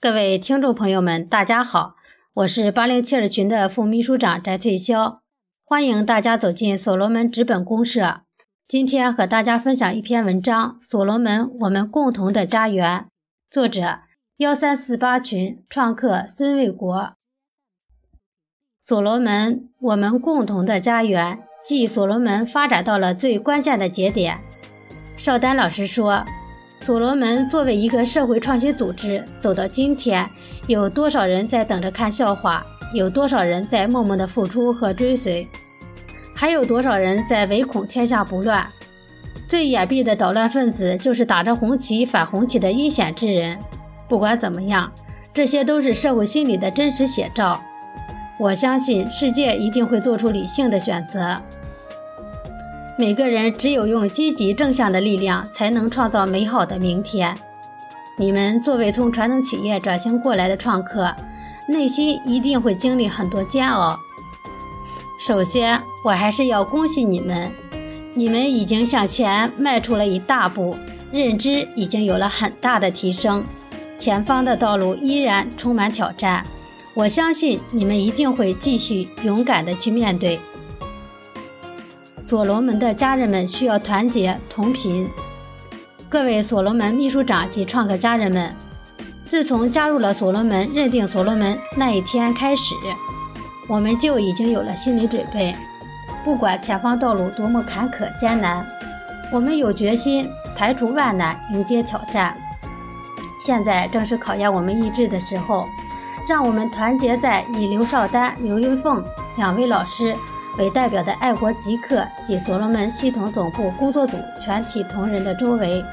各位听众朋友们，大家好，我是八零七二群的副秘书长翟翠霄，欢迎大家走进所罗门纸本公社。今天和大家分享一篇文章《所罗门：我们共同的家园》，作者幺三四八群创客孙卫国。所罗门：我们共同的家园，即所罗门发展到了最关键的节点。邵丹老师说。所罗门作为一个社会创新组织走到今天，有多少人在等着看笑话？有多少人在默默的付出和追随？还有多少人在唯恐天下不乱？最隐蔽的捣乱分子就是打着红旗反红旗的阴险之人。不管怎么样，这些都是社会心理的真实写照。我相信世界一定会做出理性的选择。每个人只有用积极正向的力量，才能创造美好的明天。你们作为从传统企业转型过来的创客，内心一定会经历很多煎熬。首先，我还是要恭喜你们，你们已经向前迈出了一大步，认知已经有了很大的提升。前方的道路依然充满挑战，我相信你们一定会继续勇敢地去面对。所罗门的家人们需要团结同频。各位所罗门秘书长及创客家人们，自从加入了所罗门、认定所罗门那一天开始，我们就已经有了心理准备。不管前方道路多么坎坷艰难，我们有决心排除万难，迎接挑战。现在正是考验我们意志的时候，让我们团结在以刘少丹、刘云凤两位老师。为代表的爱国极客及所罗门系统总部工作组全体同仁的周围，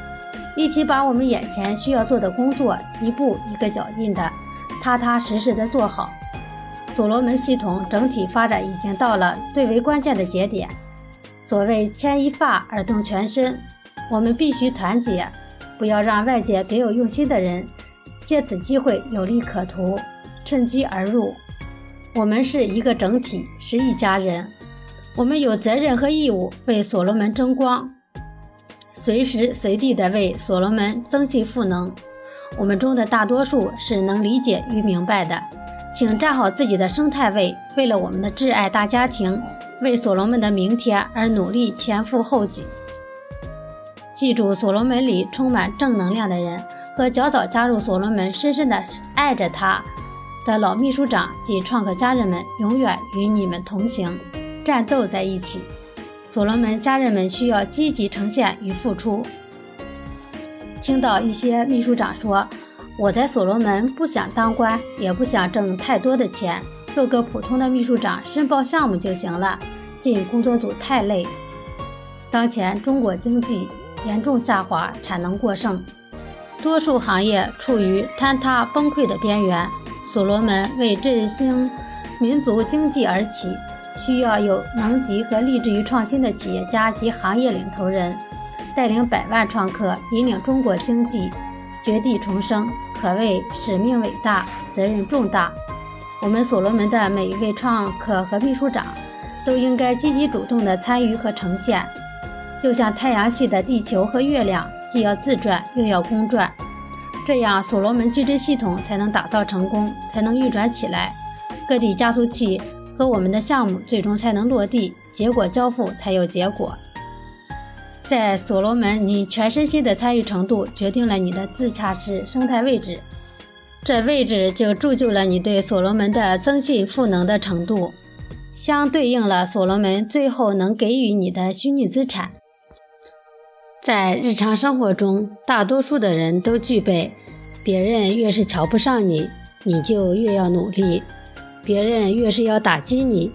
一起把我们眼前需要做的工作一步一个脚印的踏踏实实的做好。所罗门系统整体发展已经到了最为关键的节点。所谓牵一发而动全身，我们必须团结，不要让外界别有用心的人借此机会有利可图，趁机而入。我们是一个整体，是一家人。我们有责任和义务为所罗门争光，随时随地的为所罗门增信赋能。我们中的大多数是能理解与明白的，请站好自己的生态位，为了我们的挚爱大家庭，为所罗门的明天而努力前赴后继。记住，所罗门里充满正能量的人和较早加入所罗门、深深的爱着他。的老秘书长及创客家人们永远与你们同行，战斗在一起。所罗门家人们需要积极呈现与付出。听到一些秘书长说：“我在所罗门不想当官，也不想挣太多的钱，做个普通的秘书长，申报项目就行了。进工作组太累。”当前中国经济严重下滑，产能过剩，多数行业处于坍塌崩溃的边缘。所罗门为振兴民族经济而起，需要有能级和立志于创新的企业家及行业领头人，带领百万创客引领中国经济绝地重生，可谓使命伟大，责任重大。我们所罗门的每一位创客和秘书长都应该积极主动地参与和呈现，就像太阳系的地球和月亮，既要自转又要公转。这样，所罗门矩阵系统才能打造成功，才能运转起来。各地加速器和我们的项目最终才能落地，结果交付才有结果。在所罗门，你全身心的参与程度决定了你的自洽式生态位置，这位置就铸就了你对所罗门的增信赋能的程度，相对应了所罗门最后能给予你的虚拟资产。在日常生活中，大多数的人都具备：别人越是瞧不上你，你就越要努力；别人越是要打击你，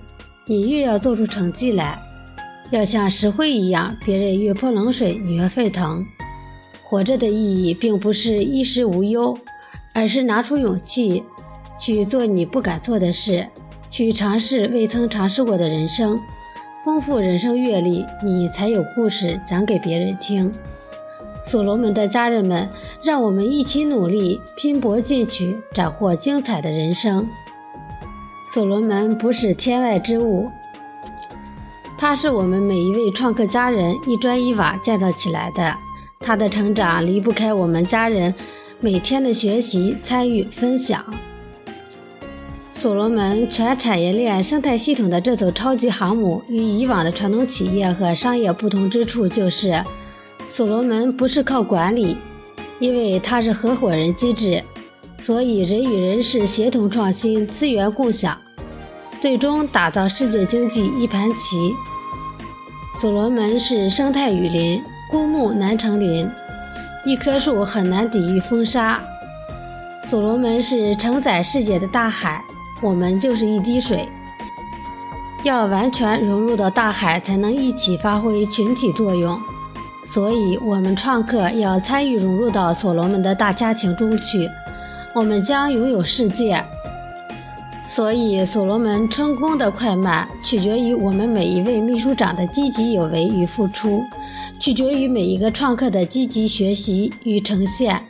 你越要做出成绩来。要像石灰一样，别人越泼冷水，你越沸腾。活着的意义，并不是衣食无忧，而是拿出勇气去做你不敢做的事，去尝试未曾尝试过的人生。丰富人生阅历，你才有故事讲给别人听。所罗门的家人们，让我们一起努力，拼搏进取，斩获精彩的人生。所罗门不是天外之物，它是我们每一位创客家人一砖一瓦建造起来的。他的成长离不开我们家人每天的学习、参与、分享。所罗门全产业链生态系统的这艘超级航母与以往的传统企业和商业不同之处，就是所罗门不是靠管理，因为它是合伙人机制，所以人与人是协同创新、资源共享，最终打造世界经济一盘棋。所罗门是生态雨林，孤木难成林，一棵树很难抵御风沙。所罗门是承载世界的大海。我们就是一滴水，要完全融入到大海，才能一起发挥群体作用。所以，我们创客要参与融入到所罗门的大家庭中去，我们将拥有世界。所以，所罗门成功的快慢，取决于我们每一位秘书长的积极有为与付出，取决于每一个创客的积极学习与呈现。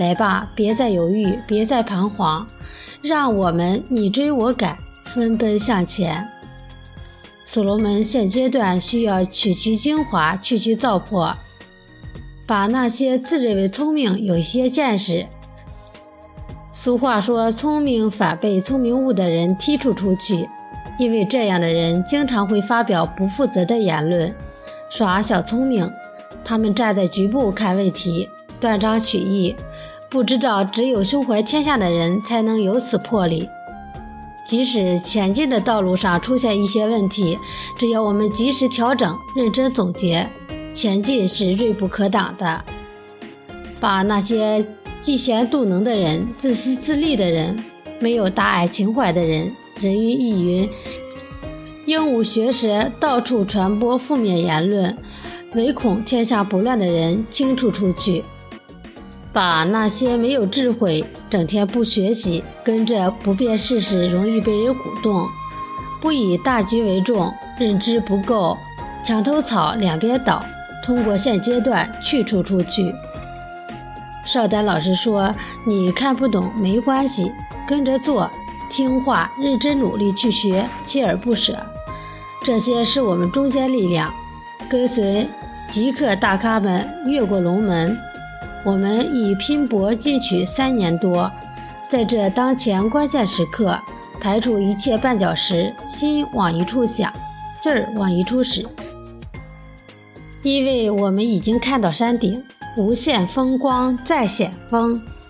来吧，别再犹豫，别再彷徨。让我们你追我赶，分奔向前。所罗门现阶段需要取其精华，去其糟粕，把那些自认为聪明、有些见识。俗话说：“聪明反被聪明误”的人剔除出去，因为这样的人经常会发表不负责的言论，耍小聪明。他们站在局部看问题，断章取义。不知道，只有胸怀天下的人才能有此魄力。即使前进的道路上出现一些问题，只要我们及时调整、认真总结，前进是锐不可挡的。把那些嫉贤妒能的人、自私自利的人、没有大爱情怀的人、人云亦云、鹦鹉学舌、到处传播负面言论、唯恐天下不乱的人清除出去。把那些没有智慧、整天不学习、跟着不辨事实、容易被人鼓动、不以大局为重、认知不够、墙头草两边倒，通过现阶段去除出去。邵丹老师说：“你看不懂没关系，跟着做，听话，认真努力去学，锲而不舍。这些是我们中坚力量，跟随极客大咖们越过龙门。”我们已拼搏进取三年多，在这当前关键时刻，排除一切绊脚石，心往一处想，劲儿往一处使，因为我们已经看到山顶，无限风光在险峰。